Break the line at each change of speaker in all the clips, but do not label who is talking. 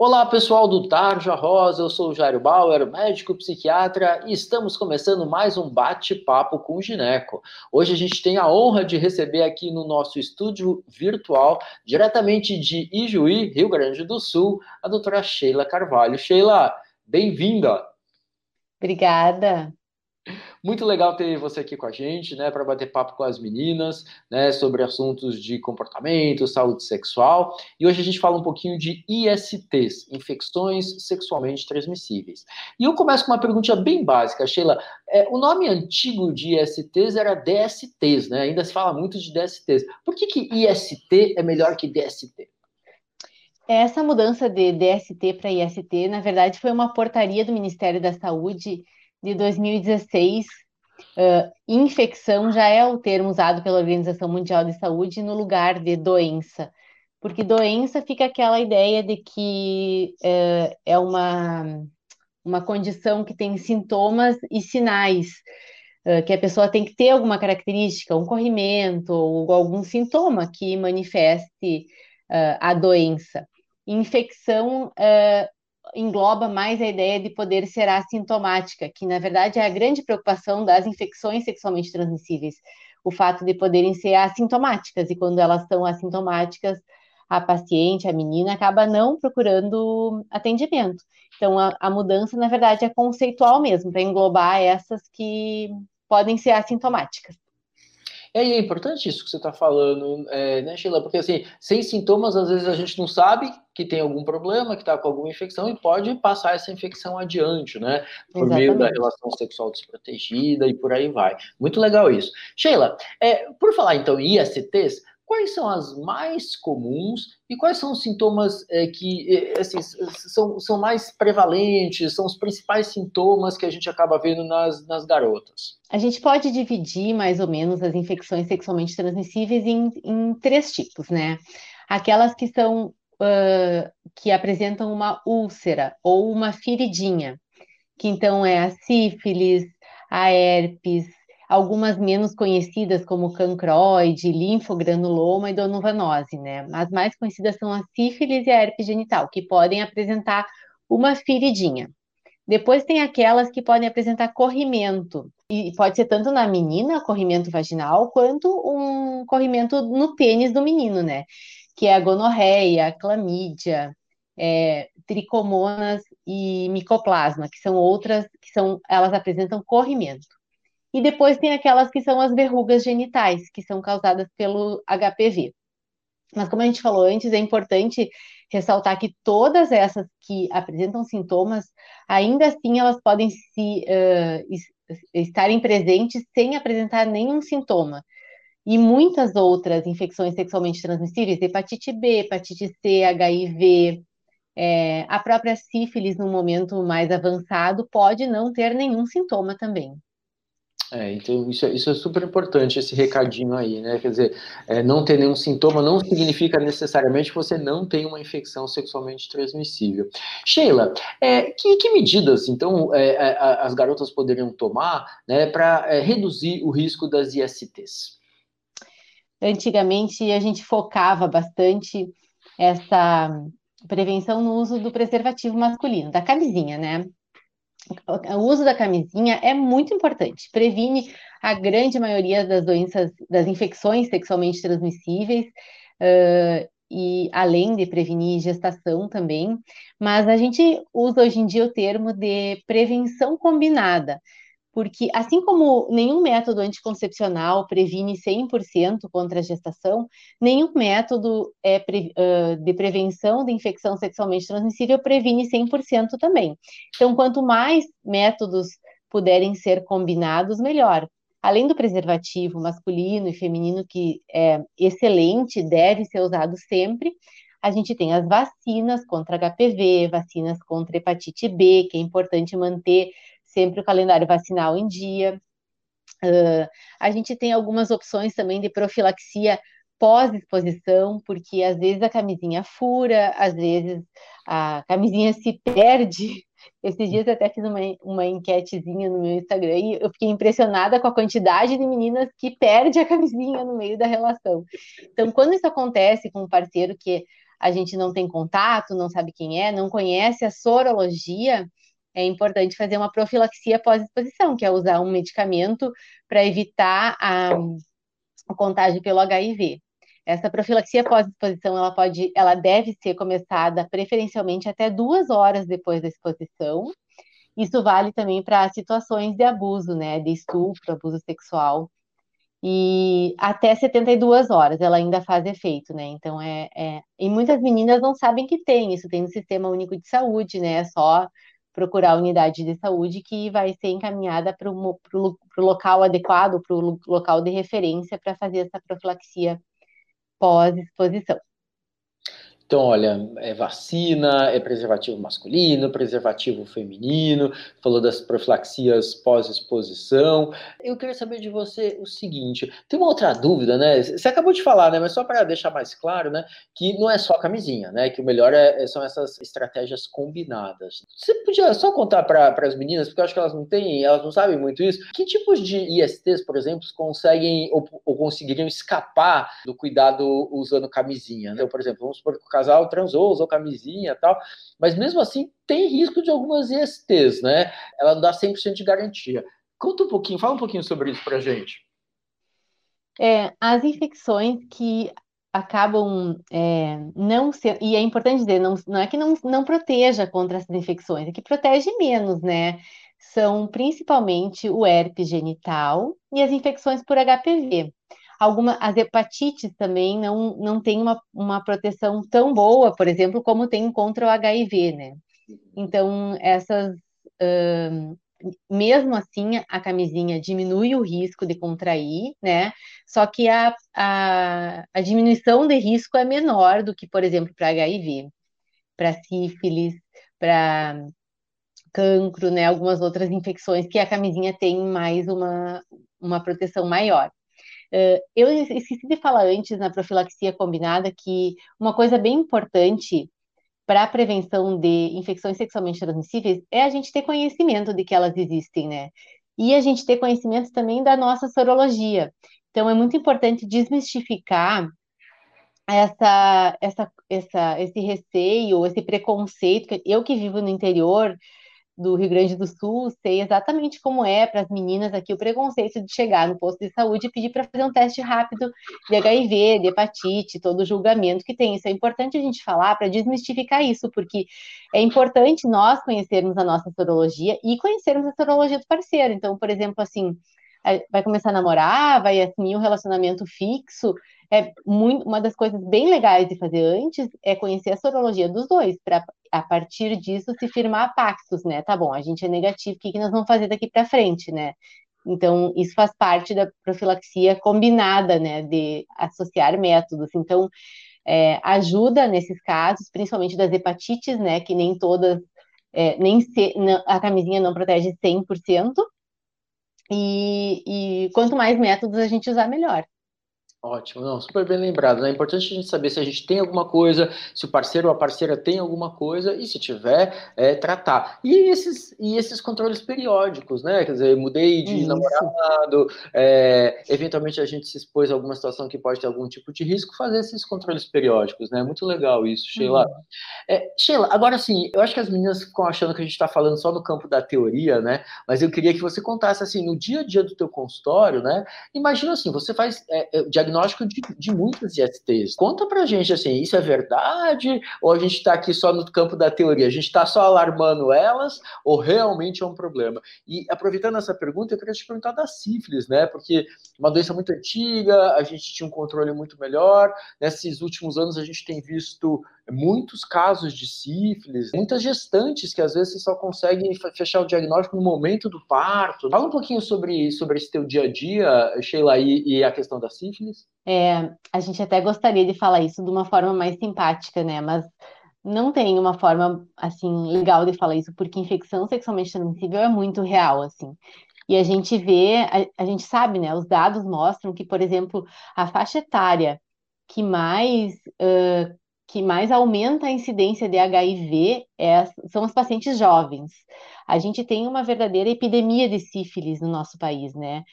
Olá, pessoal do Tarja Rosa, eu sou o Jairo Bauer, médico psiquiatra, e estamos começando mais um bate-papo com o Gineco. Hoje a gente tem a honra de receber aqui no nosso estúdio virtual, diretamente de Ijuí, Rio Grande do Sul, a doutora Sheila Carvalho. Sheila, bem-vinda!
Obrigada.
Muito legal ter você aqui com a gente, né, para bater papo com as meninas, né, sobre assuntos de comportamento, saúde sexual. E hoje a gente fala um pouquinho de ISTs, infecções sexualmente transmissíveis. E eu começo com uma pergunta bem básica, Sheila. É, o nome antigo de ISTs era DSTs, né? Ainda se fala muito de DSTs. Por que, que IST é melhor que DST?
Essa mudança de DST para IST, na verdade, foi uma portaria do Ministério da Saúde de 2016, uh, infecção já é o termo usado pela Organização Mundial de Saúde no lugar de doença, porque doença fica aquela ideia de que uh, é uma, uma condição que tem sintomas e sinais, uh, que a pessoa tem que ter alguma característica, um corrimento ou algum sintoma que manifeste a doença. Infecção engloba mais a ideia de poder ser assintomática, que na verdade é a grande preocupação das infecções sexualmente transmissíveis, o fato de poderem ser assintomáticas, e quando elas são assintomáticas, a paciente, a menina, acaba não procurando atendimento. Então, a, a mudança, na verdade, é conceitual mesmo, para englobar essas que podem ser assintomáticas.
É, e é importante isso que você está falando, é, né, Sheila? Porque assim, sem sintomas, às vezes a gente não sabe que tem algum problema, que está com alguma infecção e pode passar essa infecção adiante, né? Por Exatamente. meio da relação sexual desprotegida e por aí vai. Muito legal isso. Sheila, é, por falar então em ISTs, quais são as mais comuns e quais são os sintomas é, que é, assim, são, são mais prevalentes, são os principais sintomas que a gente acaba vendo nas, nas garotas?
A gente pode dividir mais ou menos as infecções sexualmente transmissíveis em, em três tipos, né? Aquelas que são uh, que apresentam uma úlcera ou uma feridinha, que então é a sífilis, a herpes, algumas menos conhecidas como cancroide, linfogranuloma e donovanose, né? As mais conhecidas são a sífilis e a herpes genital, que podem apresentar uma feridinha. Depois tem aquelas que podem apresentar corrimento, e pode ser tanto na menina, corrimento vaginal, quanto um corrimento no pênis do menino, né? Que é a gonorreia, a clamídia, é, tricomonas e micoplasma, que são outras que são, elas apresentam corrimento. E depois tem aquelas que são as verrugas genitais, que são causadas pelo HPV. Mas como a gente falou antes, é importante ressaltar que todas essas que apresentam sintomas, ainda assim elas podem se uh, estarem presentes sem apresentar nenhum sintoma. E muitas outras infecções sexualmente transmissíveis, hepatite B, hepatite C, HIV, é, a própria sífilis no momento mais avançado pode não ter nenhum sintoma também.
É, então isso é, isso é super importante, esse recadinho aí, né? Quer dizer, é, não ter nenhum sintoma não significa necessariamente que você não tem uma infecção sexualmente transmissível. Sheila, é, que, que, medidas, então, é, é, as garotas poderiam tomar né, para é, reduzir o risco das ISTs?
Antigamente, a gente focava bastante essa prevenção no uso do preservativo masculino, da camisinha, né? O uso da camisinha é muito importante, previne a grande maioria das doenças, das infecções sexualmente transmissíveis, uh, e além de prevenir gestação também, mas a gente usa hoje em dia o termo de prevenção combinada, porque assim como nenhum método anticoncepcional previne 100% contra a gestação, nenhum método é pre, uh, de prevenção de infecção sexualmente transmissível previne 100% também. Então, quanto mais métodos puderem ser combinados, melhor. Além do preservativo masculino e feminino, que é excelente, deve ser usado sempre, a gente tem as vacinas contra HPV, vacinas contra hepatite B, que é importante manter sempre o calendário vacinal em dia. Uh, a gente tem algumas opções também de profilaxia pós-exposição, porque às vezes a camisinha fura, às vezes a camisinha se perde. Esses dias eu até fiz uma, uma enquetezinha no meu Instagram e eu fiquei impressionada com a quantidade de meninas que perde a camisinha no meio da relação. Então, quando isso acontece com um parceiro que a gente não tem contato, não sabe quem é, não conhece a sorologia, é importante fazer uma profilaxia pós-exposição, que é usar um medicamento para evitar a, a contágio pelo HIV. Essa profilaxia pós-exposição, ela pode, ela deve ser começada preferencialmente até duas horas depois da exposição. Isso vale também para situações de abuso, né, de estupro, abuso sexual. E até 72 horas ela ainda faz efeito, né? Então é, é... E muitas meninas não sabem que tem, isso tem no Sistema Único de Saúde, né? É só procurar a unidade de saúde que vai ser encaminhada para o local adequado, para o local de referência para fazer essa profilaxia pós-exposição.
Então, olha, é vacina, é preservativo masculino, preservativo feminino, falou das profilaxias pós-exposição. Eu queria saber de você o seguinte: tem uma outra dúvida, né? Você acabou de falar, né? Mas só para deixar mais claro, né? Que não é só camisinha, né? Que o melhor é, é são essas estratégias combinadas. Você podia só contar para as meninas, porque eu acho que elas não têm, elas não sabem muito isso. Que tipos de ISTs, por exemplo, conseguem ou, ou conseguiriam escapar do cuidado usando camisinha? Né? Então, por exemplo, vamos supor que o casal transou, usou camisinha tal, mas mesmo assim tem risco de algumas ISTs, né? Ela não dá 100% de garantia. Conta um pouquinho, fala um pouquinho sobre isso pra gente.
É, as infecções que acabam é, não ser, e é importante dizer, não, não é que não, não proteja contra essas infecções, é que protege menos, né? São principalmente o herpes genital e as infecções por HPV. Alguma, as hepatites também não, não têm uma, uma proteção tão boa, por exemplo, como tem contra o HIV, né? Então, essas. Uh, mesmo assim, a camisinha diminui o risco de contrair, né? Só que a, a, a diminuição de risco é menor do que, por exemplo, para HIV, para sífilis, para cancro, né? Algumas outras infecções que a camisinha tem mais uma, uma proteção maior. Uh, eu esqueci de falar antes na profilaxia combinada que uma coisa bem importante para a prevenção de infecções sexualmente transmissíveis é a gente ter conhecimento de que elas existem, né? E a gente ter conhecimento também da nossa sorologia. Então, é muito importante desmistificar essa, essa, essa, esse receio, esse preconceito. Eu que vivo no interior, do Rio Grande do Sul, sei exatamente como é para as meninas aqui o preconceito de chegar no posto de saúde e pedir para fazer um teste rápido de HIV, de hepatite, todo o julgamento que tem. Isso é importante a gente falar para desmistificar isso, porque é importante nós conhecermos a nossa sorologia e conhecermos a sorologia do parceiro. Então, por exemplo, assim, vai começar a namorar, vai assumir um relacionamento fixo, é muito, uma das coisas bem legais de fazer antes é conhecer a sorologia dos dois, para a partir disso se firmar pactos, né? Tá bom, a gente é negativo, o que, que nós vamos fazer daqui para frente, né? Então, isso faz parte da profilaxia combinada, né? De associar métodos. Então, é, ajuda nesses casos, principalmente das hepatites, né? Que nem todas, é, nem se, não, a camisinha não protege 100%. E, e quanto mais métodos a gente usar, melhor.
Ótimo, não, super bem lembrado. Né? É importante a gente saber se a gente tem alguma coisa, se o parceiro ou a parceira tem alguma coisa, e se tiver, é, tratar. E esses, e esses controles periódicos, né? Quer dizer, mudei de Isso. namorado, é, eventualmente a gente se expôs a alguma situação que pode ter algum tipo de risco, fazer esses controles periódicos, né? Muito legal isso, Sheila. Uhum. É, Sheila, agora sim, eu acho que as meninas ficam achando que a gente está falando só no campo da teoria, né? Mas eu queria que você contasse assim, no dia a dia do teu consultório, né? Imagina assim, você faz é, é diagnóstico de, de muitas ISTs. Conta pra gente, assim, isso é verdade? Ou a gente está aqui só no campo da teoria? A gente está só alarmando elas? Ou realmente é um problema? E aproveitando essa pergunta, eu queria te perguntar da sífilis, né? Porque uma doença muito antiga, a gente tinha um controle muito melhor. Nesses últimos anos, a gente tem visto muitos casos de sífilis, muitas gestantes que às vezes só consegue fechar o diagnóstico no momento do parto. Fala um pouquinho sobre, sobre esse teu dia a dia, Sheila, e, e a questão da sífilis.
É, a gente até gostaria de falar isso de uma forma mais simpática, né? Mas não tem uma forma assim legal de falar isso, porque infecção sexualmente transmissível é muito real, assim. E a gente vê, a, a gente sabe, né? Os dados mostram que, por exemplo, a faixa etária que mais uh, que mais aumenta a incidência de HIV é, são os pacientes jovens. A gente tem uma verdadeira epidemia de sífilis no nosso país, né?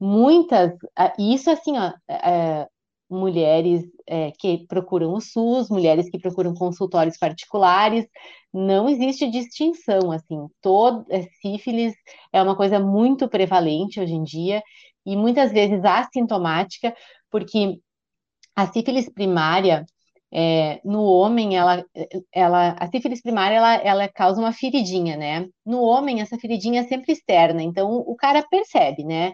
Muitas, isso assim, ó, é, mulheres é, que procuram o SUS, mulheres que procuram consultórios particulares, não existe distinção, assim, todo, é, sífilis é uma coisa muito prevalente hoje em dia, e muitas vezes assintomática, porque a sífilis primária, é, no homem, ela, ela, a sífilis primária, ela, ela causa uma feridinha, né? No homem, essa feridinha é sempre externa, então o cara percebe, né?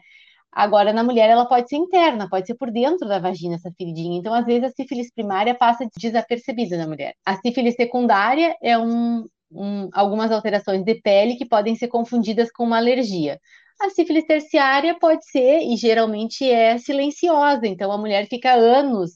Agora, na mulher, ela pode ser interna, pode ser por dentro da vagina essa feridinha. Então, às vezes, a sífilis primária passa desapercebida na mulher. A sífilis secundária é um, um, algumas alterações de pele que podem ser confundidas com uma alergia. A sífilis terciária pode ser, e geralmente é silenciosa, então a mulher fica anos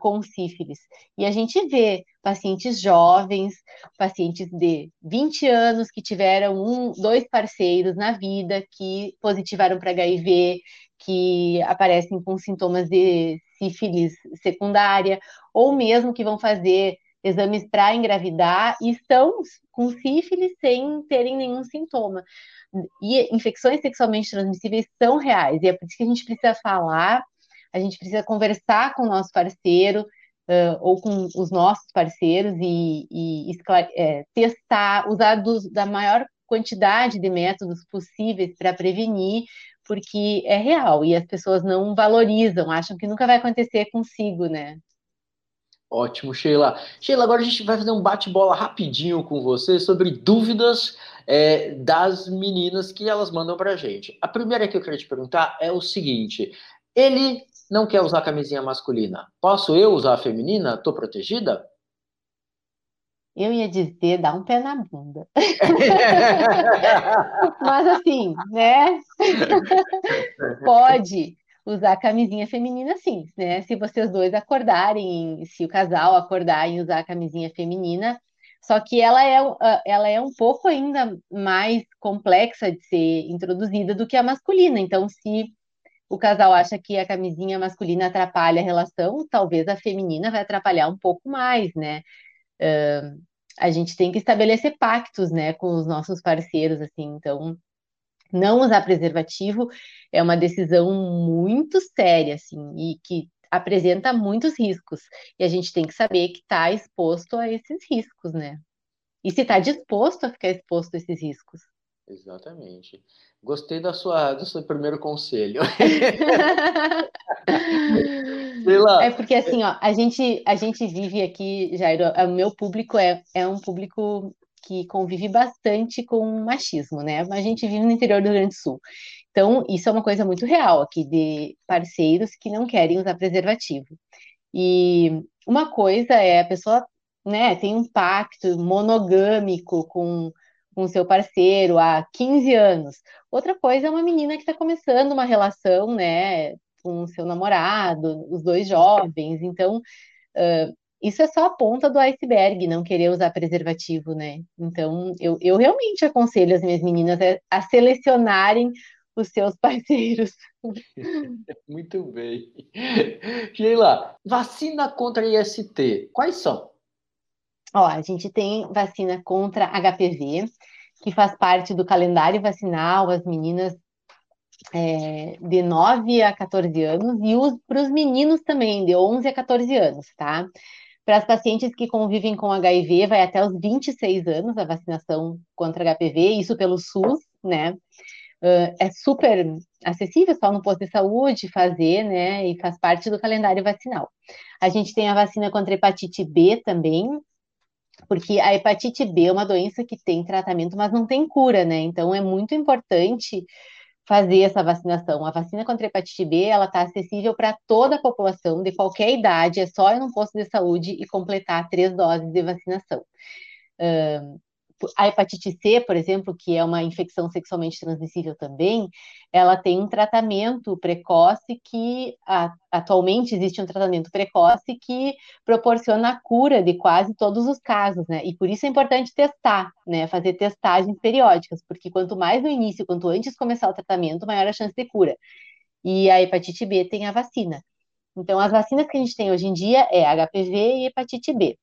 com sífilis. E a gente vê pacientes jovens, pacientes de 20 anos que tiveram um, dois parceiros na vida que positivaram para HIV, que aparecem com sintomas de sífilis secundária, ou mesmo que vão fazer exames para engravidar e estão com sífilis sem terem nenhum sintoma. E infecções sexualmente transmissíveis são reais, e é por isso que a gente precisa falar, a gente precisa conversar com o nosso parceiro, uh, ou com os nossos parceiros e, e é, testar, usar dos, da maior quantidade de métodos possíveis para prevenir, porque é real e as pessoas não valorizam, acham que nunca vai acontecer consigo, né?
Ótimo, Sheila. Sheila, agora a gente vai fazer um bate-bola rapidinho com você sobre dúvidas é, das meninas que elas mandam para a gente. A primeira que eu queria te perguntar é o seguinte: ele não quer usar camisinha masculina. Posso eu usar a feminina? Tô protegida?
Eu ia dizer, dá um pé na bunda. Mas assim, né? Pode usar camisinha feminina sim, né? Se vocês dois acordarem, se o casal acordar em usar a camisinha feminina, só que ela é, ela é um pouco ainda mais complexa de ser introduzida do que a masculina. Então, se o casal acha que a camisinha masculina atrapalha a relação, talvez a feminina vai atrapalhar um pouco mais, né? Uh, a gente tem que estabelecer pactos, né, com os nossos parceiros, assim, então não usar preservativo é uma decisão muito séria, assim, e que apresenta muitos riscos. E a gente tem que saber que está exposto a esses riscos, né? E se está disposto a ficar exposto a esses riscos.
Exatamente. Gostei da sua, do seu primeiro conselho.
Sei lá. É porque assim, ó, a gente, a gente vive aqui, Jairo, o meu público é, é um público que convive bastante com machismo, né? A gente vive no interior do Rio Grande do Sul. Então, isso é uma coisa muito real aqui de parceiros que não querem usar preservativo. E uma coisa é a pessoa, né, tem um pacto monogâmico com com seu parceiro há 15 anos. Outra coisa é uma menina que está começando uma relação, né, com seu namorado, os dois jovens. Então, uh, isso é só a ponta do iceberg, não querer usar preservativo, né? Então, eu, eu realmente aconselho as minhas meninas a, a selecionarem os seus parceiros.
Muito bem. Sheila, vacina contra IST, quais são?
Ó, a gente tem vacina contra HPV, que faz parte do calendário vacinal, as meninas é, de 9 a 14 anos, e para os meninos também, de 11 a 14 anos, tá? Para as pacientes que convivem com HIV, vai até os 26 anos a vacinação contra HPV, isso pelo SUS, né? Uh, é super acessível, só no posto de saúde fazer, né? E faz parte do calendário vacinal. A gente tem a vacina contra hepatite B também, porque a hepatite B é uma doença que tem tratamento, mas não tem cura, né? Então é muito importante fazer essa vacinação. A vacina contra a hepatite B, ela está acessível para toda a população, de qualquer idade, é só ir num posto de saúde e completar três doses de vacinação. Uh, a hepatite C, por exemplo, que é uma infecção sexualmente transmissível também, ela tem um tratamento precoce que a, atualmente existe um tratamento precoce que proporciona a cura de quase todos os casos, né? E por isso é importante testar, né? Fazer testagens periódicas, porque quanto mais no início, quanto antes começar o tratamento, maior a chance de cura. E a hepatite B tem a vacina. Então, as vacinas que a gente tem hoje em dia é HPV e hepatite B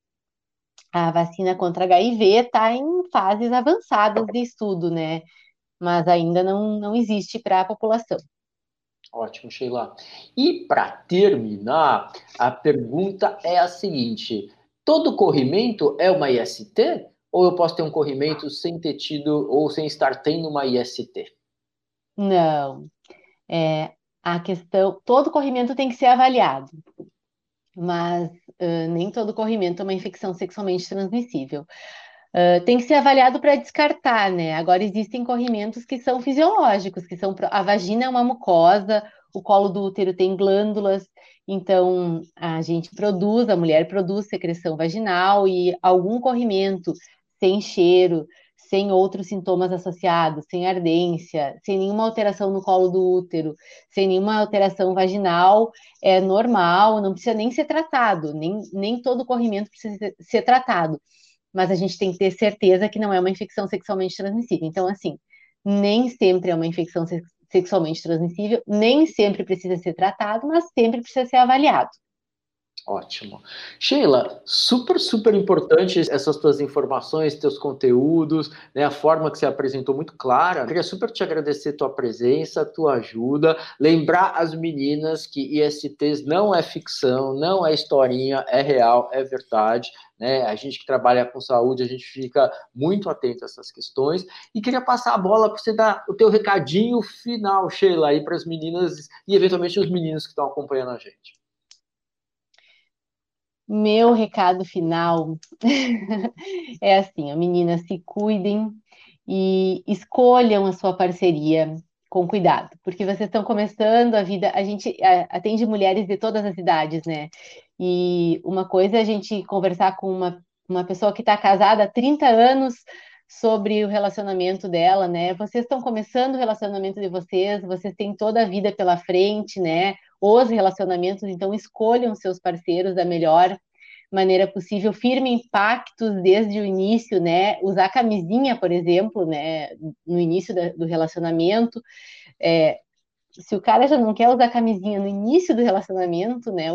a vacina contra HIV está em fases avançadas de estudo, né? Mas ainda não, não existe para a população.
Ótimo, Sheila. E para terminar, a pergunta é a seguinte: todo corrimento é uma IST? Ou eu posso ter um corrimento sem ter tido ou sem estar tendo uma IST?
Não. É, a questão, todo corrimento tem que ser avaliado, mas uh, nem todo corrimento é uma infecção sexualmente transmissível. Uh, tem que ser avaliado para descartar, né? Agora existem corrimentos que são fisiológicos, que são a vagina é uma mucosa, o colo do útero tem glândulas, então a gente produz, a mulher produz secreção vaginal e algum corrimento sem cheiro, sem outros sintomas associados, sem ardência, sem nenhuma alteração no colo do útero, sem nenhuma alteração vaginal, é normal, não precisa nem ser tratado, nem, nem todo corrimento precisa ser tratado mas a gente tem que ter certeza que não é uma infecção sexualmente transmissível. Então, assim, nem sempre é uma infecção sexualmente transmissível, nem sempre precisa ser tratado, mas sempre precisa ser avaliado.
Ótimo. Sheila, super, super importante essas tuas informações, teus conteúdos, né, a forma que você apresentou muito clara. Queria super te agradecer tua presença, tua ajuda. Lembrar as meninas que ISTs não é ficção, não é historinha, é real, é verdade. Né? A gente que trabalha com saúde, a gente fica muito atento a essas questões. E queria passar a bola para você dar o teu recadinho final, Sheila, aí para as meninas e eventualmente os meninos que estão acompanhando a gente.
Meu recado final é assim, meninas, se cuidem e escolham a sua parceria com cuidado, porque vocês estão começando a vida, a gente atende mulheres de todas as idades, né? E uma coisa é a gente conversar com uma, uma pessoa que está casada há 30 anos sobre o relacionamento dela, né? Vocês estão começando o relacionamento de vocês, vocês têm toda a vida pela frente, né? Os relacionamentos, então escolham seus parceiros da melhor maneira possível, firmem pactos desde o início, né? Usar camisinha, por exemplo, né? No início da, do relacionamento. É, se o cara já não quer usar camisinha no início do relacionamento, né?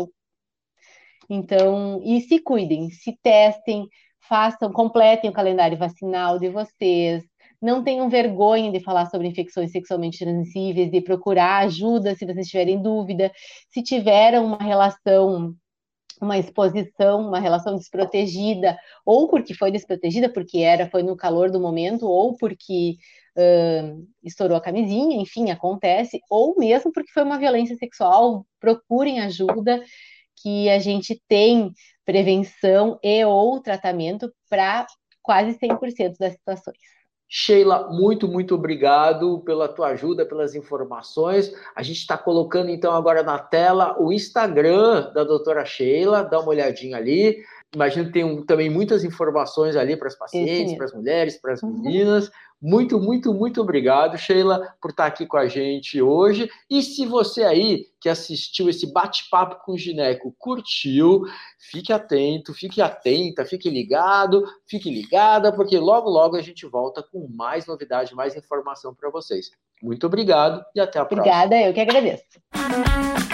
Então, e se cuidem, se testem, façam, completem o calendário vacinal de vocês, não tenham vergonha de falar sobre infecções sexualmente transmissíveis, de procurar ajuda se vocês tiverem dúvida, se tiveram uma relação uma exposição, uma relação desprotegida, ou porque foi desprotegida, porque era, foi no calor do momento, ou porque uh, estourou a camisinha, enfim, acontece, ou mesmo porque foi uma violência sexual, procurem ajuda, que a gente tem prevenção e ou tratamento para quase 100% das situações.
Sheila, muito, muito obrigado pela tua ajuda, pelas informações. A gente está colocando então agora na tela o Instagram da doutora Sheila, dá uma olhadinha ali. Imagino que tem um, também muitas informações ali para as pacientes, para as mulheres, para as uhum. meninas. Muito, muito, muito obrigado, Sheila, por estar aqui com a gente hoje. E se você aí que assistiu esse bate-papo com o Gineco curtiu, fique atento, fique atenta, fique ligado, fique ligada, porque logo, logo a gente volta com mais novidade, mais informação para vocês. Muito obrigado e até a
Obrigada, próxima. Obrigada, eu que agradeço.